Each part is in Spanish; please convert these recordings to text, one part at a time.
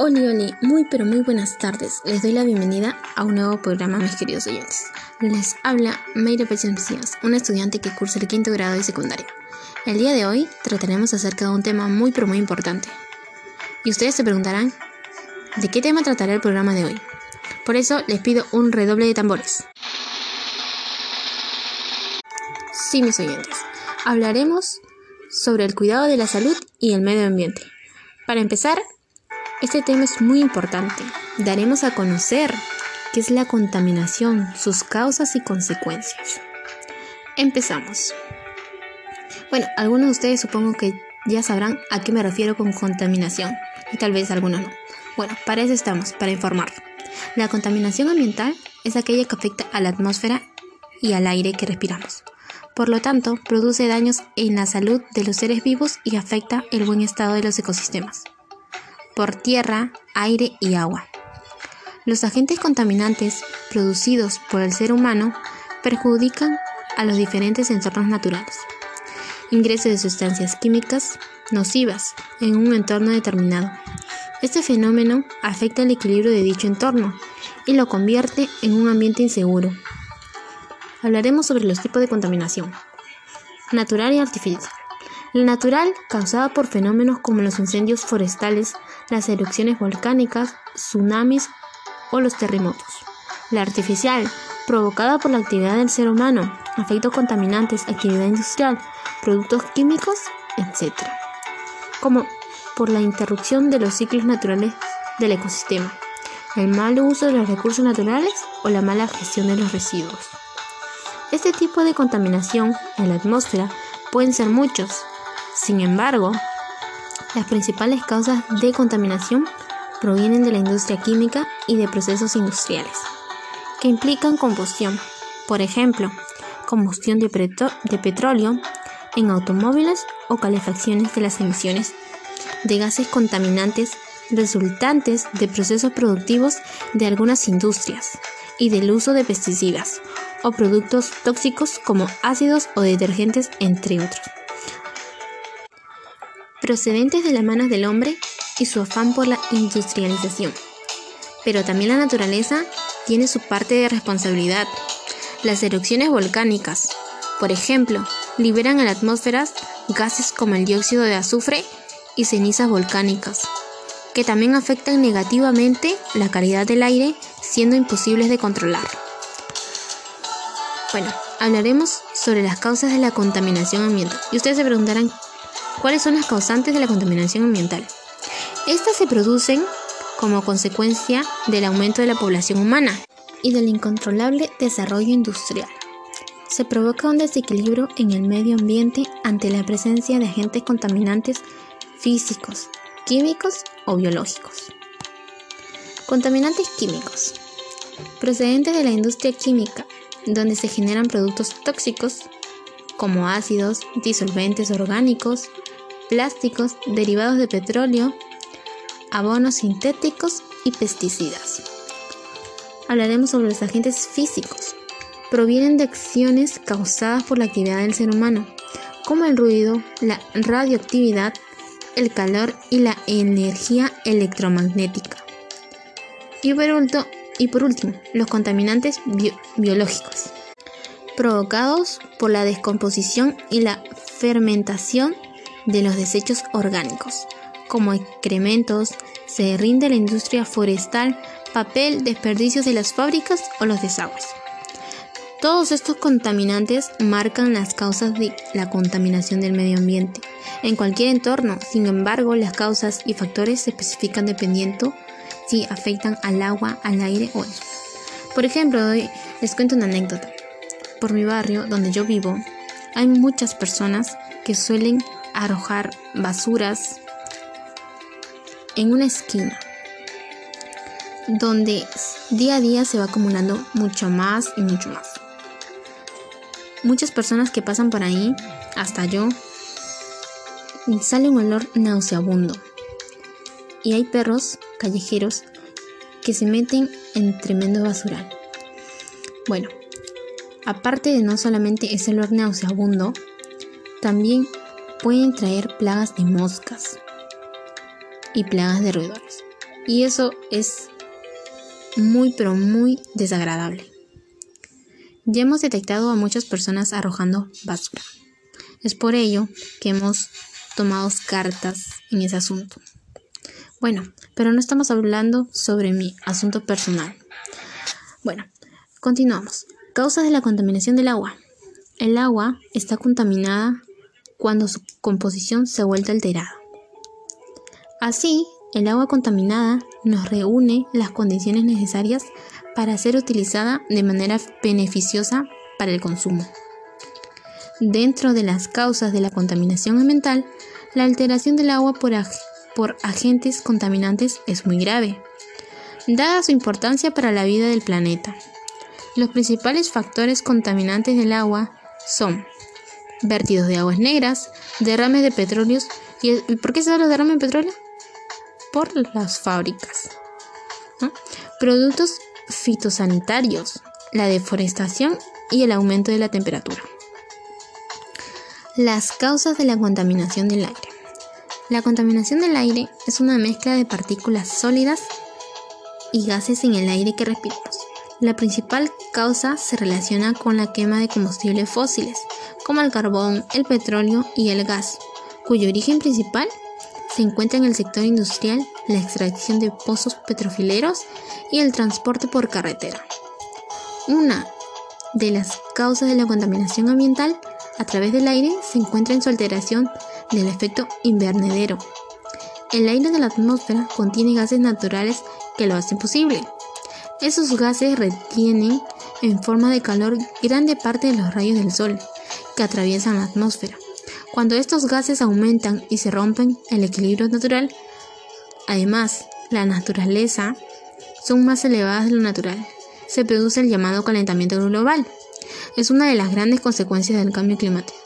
Hola, hola, muy pero muy buenas tardes. Les doy la bienvenida a un nuevo programa, mis queridos oyentes. Les habla Mayra Mesías, una estudiante que cursa el quinto grado de secundaria. El día de hoy trataremos acerca de un tema muy pero muy importante. Y ustedes se preguntarán, ¿de qué tema tratará el programa de hoy? Por eso les pido un redoble de tambores. Sí, mis oyentes, hablaremos sobre el cuidado de la salud y el medio ambiente. Para empezar, este tema es muy importante. Daremos a conocer qué es la contaminación, sus causas y consecuencias. Empezamos. Bueno, algunos de ustedes supongo que ya sabrán a qué me refiero con contaminación y tal vez algunos no. Bueno, para eso estamos, para informar. La contaminación ambiental es aquella que afecta a la atmósfera y al aire que respiramos. Por lo tanto, produce daños en la salud de los seres vivos y afecta el buen estado de los ecosistemas por tierra, aire y agua. Los agentes contaminantes producidos por el ser humano perjudican a los diferentes entornos naturales. Ingreso de sustancias químicas nocivas en un entorno determinado. Este fenómeno afecta el equilibrio de dicho entorno y lo convierte en un ambiente inseguro. Hablaremos sobre los tipos de contaminación. Natural y artificial. La natural, causada por fenómenos como los incendios forestales, las erupciones volcánicas, tsunamis o los terremotos. La artificial, provocada por la actividad del ser humano, efectos contaminantes, actividad industrial, productos químicos, etc. Como por la interrupción de los ciclos naturales del ecosistema, el mal uso de los recursos naturales o la mala gestión de los residuos. Este tipo de contaminación en la atmósfera pueden ser muchos, sin embargo, las principales causas de contaminación provienen de la industria química y de procesos industriales, que implican combustión, por ejemplo, combustión de, petróleo en automóviles o calefacciones de las emisiones de gases contaminantes resultantes de procesos productivos de algunas industrias y del uso de pesticidas o productos tóxicos como ácidos o detergentes, entre otros procedentes de las manos del hombre y su afán por la industrialización. Pero también la naturaleza tiene su parte de responsabilidad. Las erupciones volcánicas, por ejemplo, liberan a la atmósfera gases como el dióxido de azufre y cenizas volcánicas, que también afectan negativamente la calidad del aire, siendo imposibles de controlar. Bueno, hablaremos sobre las causas de la contaminación ambiental. Y ustedes se preguntarán, ¿Cuáles son las causantes de la contaminación ambiental? Estas se producen como consecuencia del aumento de la población humana y del incontrolable desarrollo industrial. Se provoca un desequilibrio en el medio ambiente ante la presencia de agentes contaminantes físicos, químicos o biológicos. Contaminantes químicos. Procedentes de la industria química, donde se generan productos tóxicos como ácidos, disolventes orgánicos, plásticos, derivados de petróleo, abonos sintéticos y pesticidas. Hablaremos sobre los agentes físicos. Provienen de acciones causadas por la actividad del ser humano, como el ruido, la radioactividad, el calor y la energía electromagnética. Y por, último, los contaminantes biológicos, provocados por la descomposición y la fermentación de los desechos orgánicos, como excrementos, se rinde la industria forestal, papel, desperdicios de las fábricas o los desagües. Todos estos contaminantes marcan las causas de la contaminación del medio ambiente en cualquier entorno. Sin embargo, las causas y factores se especifican dependiendo si afectan al agua, al aire o al suelo. Por ejemplo, les cuento una anécdota. Por mi barrio, donde yo vivo, hay muchas personas que suelen arrojar basuras en una esquina donde día a día se va acumulando mucho más y mucho más. Muchas personas que pasan por ahí, hasta yo, sale un olor nauseabundo. Y hay perros callejeros que se meten en tremendo basural. Bueno, aparte de no solamente ese olor nauseabundo, también pueden traer plagas de moscas y plagas de roedores. Y eso es muy pero muy desagradable. Ya hemos detectado a muchas personas arrojando basura. Es por ello que hemos tomado cartas en ese asunto. Bueno, pero no estamos hablando sobre mi asunto personal. Bueno, continuamos. Causas de la contaminación del agua. El agua está contaminada cuando su composición se vuelve alterada. Así, el agua contaminada nos reúne las condiciones necesarias para ser utilizada de manera beneficiosa para el consumo. Dentro de las causas de la contaminación ambiental, la alteración del agua por, por agentes contaminantes es muy grave, dada su importancia para la vida del planeta. Los principales factores contaminantes del agua son vertidos de aguas negras, derrames de petróleo. ¿Y por qué se dan los derrames de petróleo? Por las fábricas. Productos fitosanitarios, la deforestación y el aumento de la temperatura. Las causas de la contaminación del aire. La contaminación del aire es una mezcla de partículas sólidas y gases en el aire que respiramos. La principal causa se relaciona con la quema de combustibles fósiles, como el carbón, el petróleo y el gas, cuyo origen principal se encuentra en el sector industrial, la extracción de pozos petrofileros y el transporte por carretera. Una de las causas de la contaminación ambiental a través del aire se encuentra en su alteración del efecto invernadero. El aire de la atmósfera contiene gases naturales que lo hacen posible. Esos gases retienen en forma de calor grande parte de los rayos del sol que atraviesan la atmósfera. Cuando estos gases aumentan y se rompen el equilibrio natural, además, la naturaleza son más elevadas de lo natural. Se produce el llamado calentamiento global. Es una de las grandes consecuencias del cambio climático.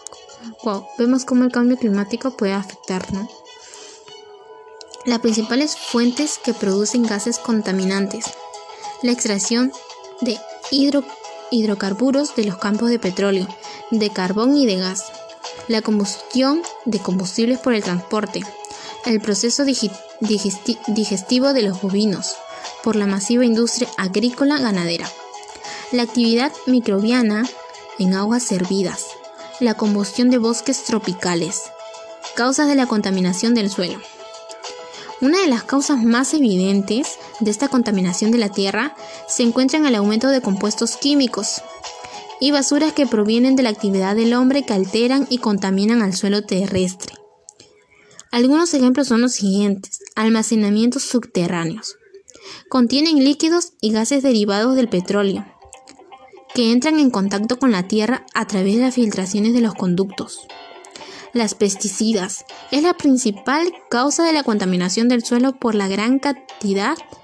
Wow, vemos cómo el cambio climático puede afectarnos. Las principales fuentes que producen gases contaminantes. La extracción de hidrocarburos de los campos de petróleo, de carbón y de gas. La combustión de combustibles por el transporte. El proceso digestivo de los bovinos por la masiva industria agrícola ganadera. La actividad microbiana en aguas servidas. La combustión de bosques tropicales. Causas de la contaminación del suelo. Una de las causas más evidentes de esta contaminación de la tierra se encuentra en el aumento de compuestos químicos y basuras que provienen de la actividad del hombre que alteran y contaminan al suelo terrestre. Algunos ejemplos son los siguientes. Almacenamientos subterráneos. Contienen líquidos y gases derivados del petróleo, que entran en contacto con la tierra a través de las filtraciones de los conductos. Las pesticidas es la principal causa de la contaminación del suelo por la gran cantidad de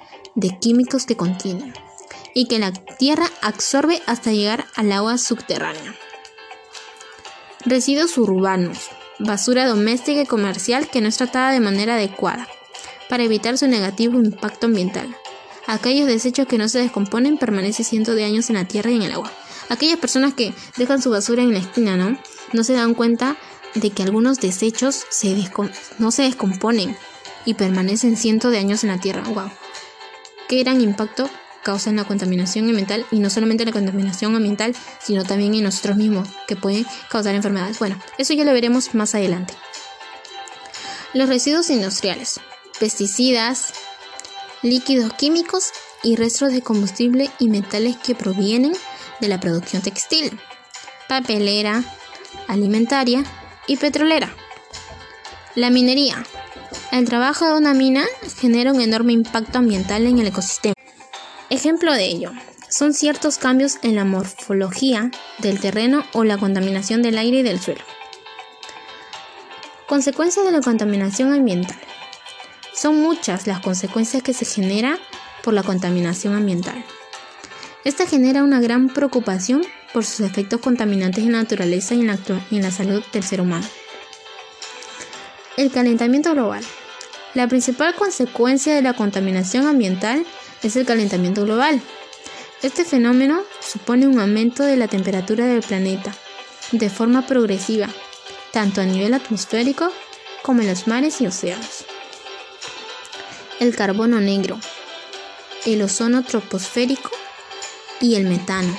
químicos que contienen y que la tierra absorbe hasta llegar al agua subterránea. Residuos urbanos, basura doméstica y comercial que no es tratada de manera adecuada para evitar su negativo impacto ambiental. Aquellos desechos que no se descomponen permanecen cientos de años en la tierra y en el agua. Aquellas personas que dejan su basura en la esquina, ¿no? No se dan cuenta de que algunos desechos no se descomponen y permanecen cientos de años en la Tierra. ¡Wow! Qué gran impacto causa en la contaminación ambiental y no solamente en la contaminación ambiental, sino también en nosotros mismos, que pueden causar enfermedades. Bueno, eso ya lo veremos más adelante. Los residuos industriales, pesticidas, líquidos químicos y restos de combustible y metales que provienen de la producción textil, papelera, alimentaria y petrolera. La minería. El trabajo de una mina genera un enorme impacto ambiental en el ecosistema. Ejemplo de ello son ciertos cambios en la morfología del terreno o la contaminación del aire y del suelo. Consecuencias de la contaminación ambiental. Son muchas las consecuencias que se generan por la contaminación ambiental. Esta genera una gran preocupación por sus efectos contaminantes en la naturaleza y en la, en la salud del ser humano. El calentamiento global. La principal consecuencia de la contaminación ambiental es el calentamiento global. Este fenómeno supone un aumento de la temperatura del planeta de forma progresiva, tanto a nivel atmosférico como en los mares y océanos. el carbono negro, el ozono troposférico y el metano.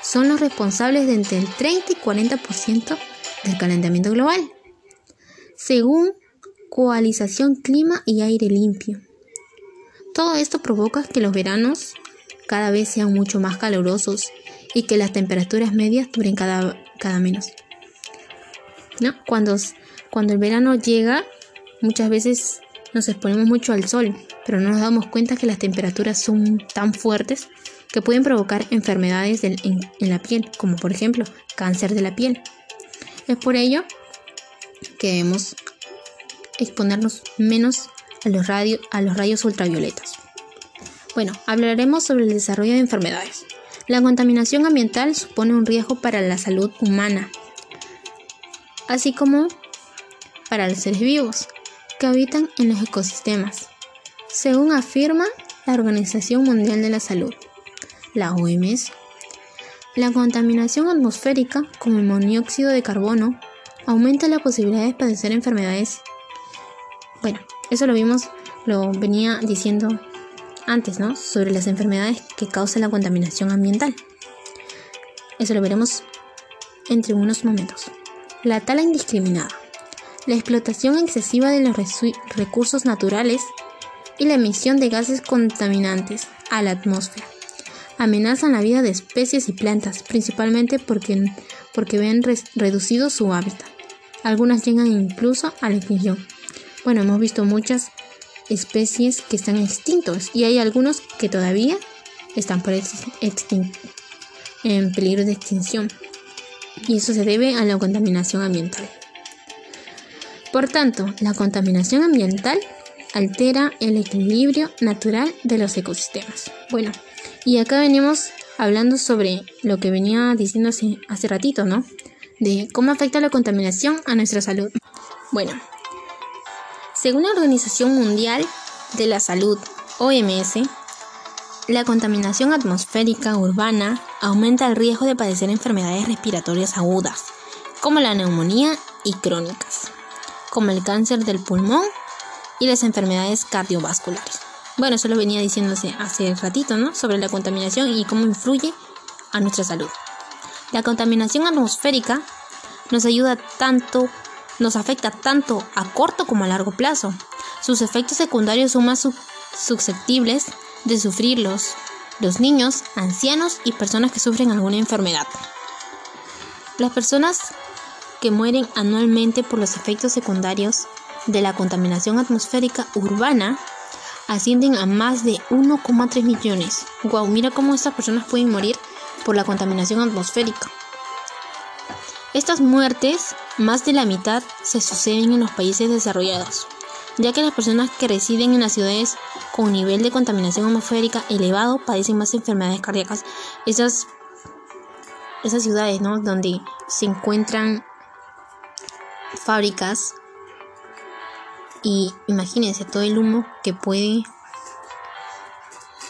Son los responsables de entre el 30 y 40% del calentamiento global, según Coalización Clima y Aire Limpio. Todo esto provoca que los veranos cada vez sean mucho más calurosos y que las temperaturas medias duren cada, cada menos. ¿No? Cuando, cuando el verano llega, muchas veces nos exponemos mucho al sol, pero no nos damos cuenta que las temperaturas son tan fuertes que pueden provocar enfermedades en, la piel, como por ejemplo cáncer de la piel. Es por ello que debemos exponernos menos a los, rayos ultravioletas. Bueno, hablaremos sobre el desarrollo de enfermedades. La contaminación ambiental supone un riesgo para la salud humana, así como para los seres vivos que habitan en los ecosistemas, según afirma la Organización Mundial de la Salud, la OMS. La contaminación atmosférica, como el monóxido de carbono, aumenta la posibilidad de padecer enfermedades. Bueno, eso lo vimos, lo venía diciendo antes, ¿no? Sobre las enfermedades que causa la contaminación ambiental. Eso lo veremos entre unos momentos. La tala indiscriminada. La explotación excesiva de los recursos naturales y la emisión de gases contaminantes a la atmósfera amenazan la vida de especies y plantas, principalmente porque, porque ven reducido su hábitat. Algunas llegan incluso a la extinción. Bueno, hemos visto muchas especies que están extintos y hay algunos que todavía están por en peligro de extinción. Y eso se debe a la contaminación ambiental. Por tanto, la contaminación ambiental altera el equilibrio natural de los ecosistemas. Bueno, y acá venimos hablando sobre lo que venía diciendo hace, hace ratito, ¿no? De cómo afecta la contaminación a nuestra salud. Bueno, según la Organización Mundial de la Salud, OMS, la contaminación atmosférica urbana aumenta el riesgo de padecer enfermedades respiratorias agudas, como la neumonía y crónicas, como el cáncer del pulmón y las enfermedades cardiovasculares. Bueno, eso lo venía diciéndose hace ratito, ¿no? Sobre la contaminación y cómo influye a nuestra salud. La contaminación atmosférica nos ayuda tanto nos afecta tanto a corto como a largo plazo. Sus efectos secundarios son más susceptibles de sufrirlos los niños, ancianos y personas que sufren alguna enfermedad. Las personas que mueren anualmente por los efectos secundarios de la contaminación atmosférica urbana ascienden a más de 1,3 millones. Wow, mira cómo estas personas pueden morir por la contaminación atmosférica. Estas muertes, más de la mitad, se suceden en los países desarrollados, ya que las personas que residen en las ciudades con nivel de contaminación atmosférica elevado padecen más enfermedades cardíacas. Esas, esas ciudades, ¿no? Donde se encuentran fábricas y imagínense todo el humo que puede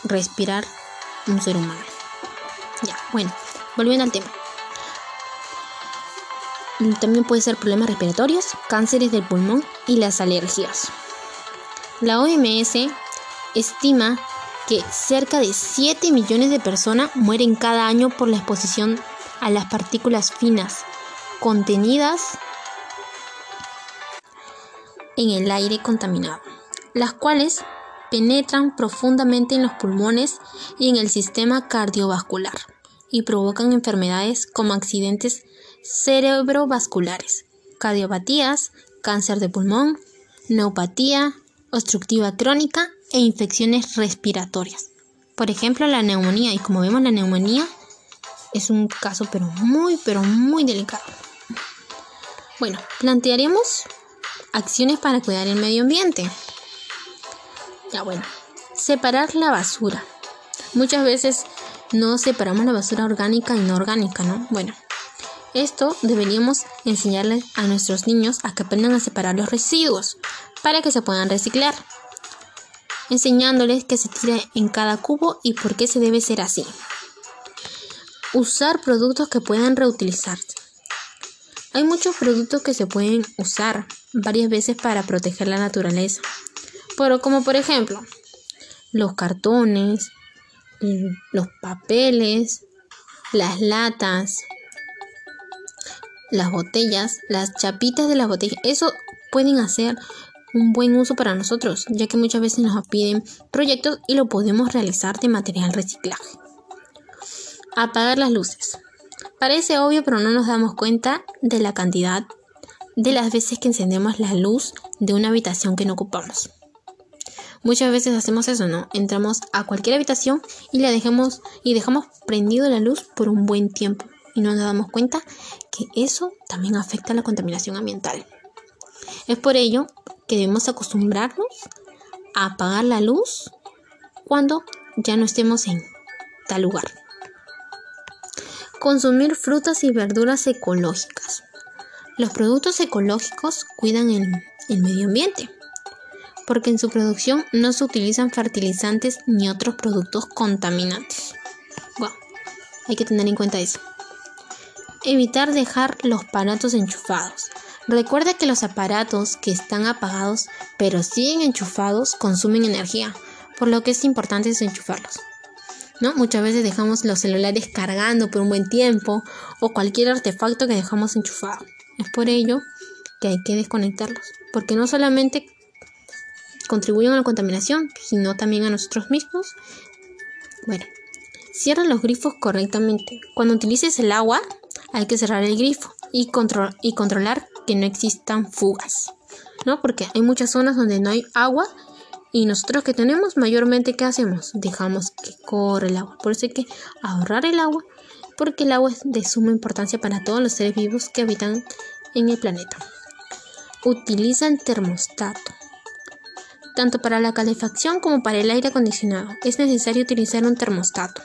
respirar un ser humano. Ya, bueno, volviendo al tema. También puede ser problemas respiratorios, cánceres del pulmón y las alergias. La OMS estima que cerca de 7 millones de personas mueren cada año por la exposición a las partículas finas contenidas en el aire contaminado, las cuales penetran profundamente en los pulmones y en el sistema cardiovascular y provocan enfermedades como accidentes cerebrovasculares, cardiopatías, cáncer de pulmón, neopatía, obstructiva crónica e infecciones respiratorias. Por ejemplo, la neumonía, y como vemos la neumonía es un caso pero muy, pero muy delicado. Bueno, plantearemos acciones para cuidar el medio ambiente. Ya bueno, separar la basura. Muchas veces no separamos la basura orgánica y no orgánica, ¿no? Bueno, esto deberíamos enseñarles a nuestros niños a que aprendan a separar los residuos para que se puedan reciclar, enseñándoles que se tira en cada cubo y por qué se debe ser así. Usar productos que puedan reutilizarse. Hay muchos productos que se pueden usar varias veces para proteger la naturaleza. Pero como por ejemplo, los cartones, los papeles, las latas, las botellas, las chapitas de las botellas. Eso pueden hacer un buen uso para nosotros, ya que muchas veces nos piden proyectos y lo podemos realizar de material reciclaje. Apagar las luces. Parece obvio, pero no nos damos cuenta de la cantidad de las veces que encendemos la luz de una habitación que no ocupamos. Muchas veces hacemos eso, ¿no? Entramos a cualquier habitación y la dejamos y dejamos prendido la luz por un buen tiempo y no nos damos cuenta que eso también afecta a la contaminación ambiental. Es por ello que debemos acostumbrarnos a apagar la luz cuando ya no estemos en tal lugar. Consumir frutas y verduras ecológicas. Los productos ecológicos cuidan el, el medio ambiente porque en su producción no se utilizan fertilizantes ni otros productos contaminantes. Bueno, hay que tener en cuenta eso. Evitar dejar los aparatos enchufados. Recuerda que los aparatos que están apagados pero siguen enchufados consumen energía, por lo que es importante desenchufarlos. ¿No? Muchas veces dejamos los celulares cargando por un buen tiempo o cualquier artefacto que dejamos enchufado. Es por ello que hay que desconectarlos, porque no solamente contribuyen a la contaminación, sino también a nosotros mismos. Bueno, cierra los grifos correctamente. Cuando utilices el agua, hay que cerrar el grifo y, y controlar que no existan fugas, ¿no? Porque hay muchas zonas donde no hay agua y nosotros que tenemos mayormente, ¿qué hacemos? Dejamos que corre el agua. Por eso hay que ahorrar el agua, porque el agua es de suma importancia para todos los seres vivos que habitan en el planeta. Utiliza el termostato. Tanto para la calefacción como para el aire acondicionado es necesario utilizar un termostato.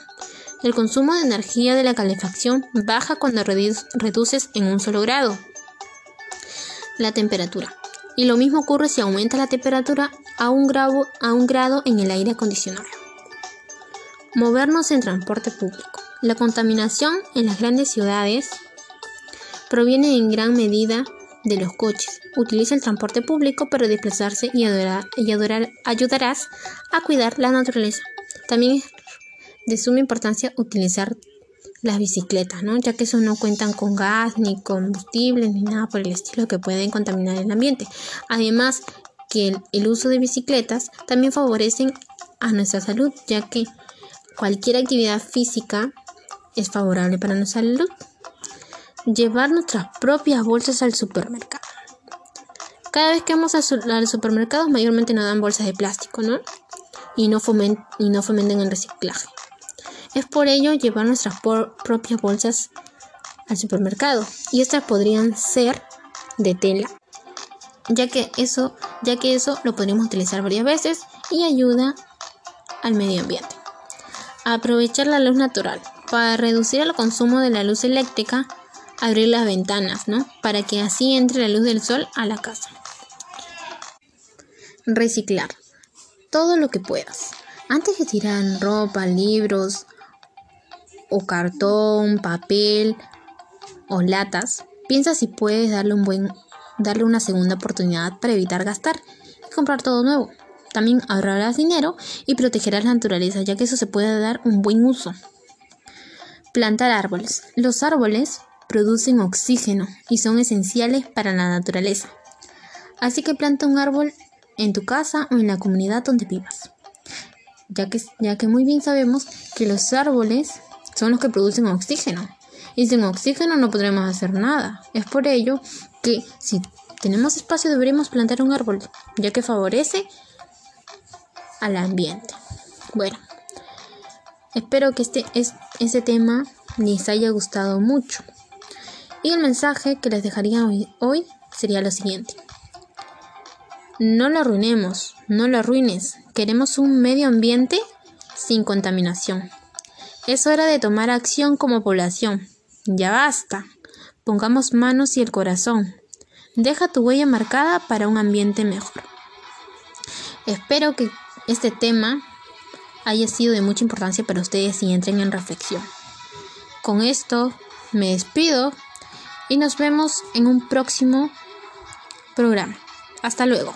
El consumo de energía de la calefacción baja cuando reduces en un solo grado la temperatura. Y lo mismo ocurre si aumenta la temperatura a un grado, en el aire acondicionado. Movernos en transporte público. La contaminación en las grandes ciudades proviene en gran medida de los coches. Utiliza el transporte público para desplazarse y, y ayudarás a cuidar la naturaleza. También es de suma importancia utilizar las bicicletas, ¿no? ya que eso no cuentan con gas, ni combustible, ni nada por el estilo que pueden contaminar el ambiente. Además, que el, el uso de bicicletas también favorecen a nuestra salud, ya que cualquier actividad física es favorable para nuestra salud llevar nuestras propias bolsas al supermercado. Cada vez que vamos al supermercado, mayormente nos dan bolsas de plástico, ¿no? Y no, y no fomentan el reciclaje. Es por ello llevar nuestras propias bolsas al supermercado. Y estas podrían ser de tela, ya que eso, ya que eso lo podríamos utilizar varias veces y ayuda al medio ambiente. Aprovechar la luz natural. Para reducir el consumo de la luz eléctrica, abrir las ventanas, ¿no? Para que así entre la luz del sol a la casa. Reciclar. Todo lo que puedas. Antes de tirar ropa, libros o cartón, papel o latas, piensa si puedes darle un buen darle una segunda oportunidad para evitar gastar y comprar todo nuevo. También ahorrarás dinero y protegerás la naturaleza, ya que eso se puede dar un buen uso. Plantar árboles. Los árboles producen oxígeno y son esenciales para la naturaleza. Así que planta un árbol en tu casa o en la comunidad donde vivas. Ya que, ya que muy bien sabemos que los árboles son los que producen oxígeno. Y sin oxígeno no podremos hacer nada. Es por ello que si tenemos espacio deberíamos plantar un árbol, ya que favorece al ambiente. Bueno, espero que este, este tema les haya gustado mucho. Y el mensaje que les dejaría hoy, sería lo siguiente. No lo arruinemos, no lo arruines. Queremos un medio ambiente sin contaminación. Es hora de tomar acción como población. Ya basta. Pongamos manos y el corazón. Deja tu huella marcada para un ambiente mejor. Espero que este tema haya sido de mucha importancia para ustedes y entren en reflexión. Con esto me despido y nos vemos en un próximo programa. Hasta luego.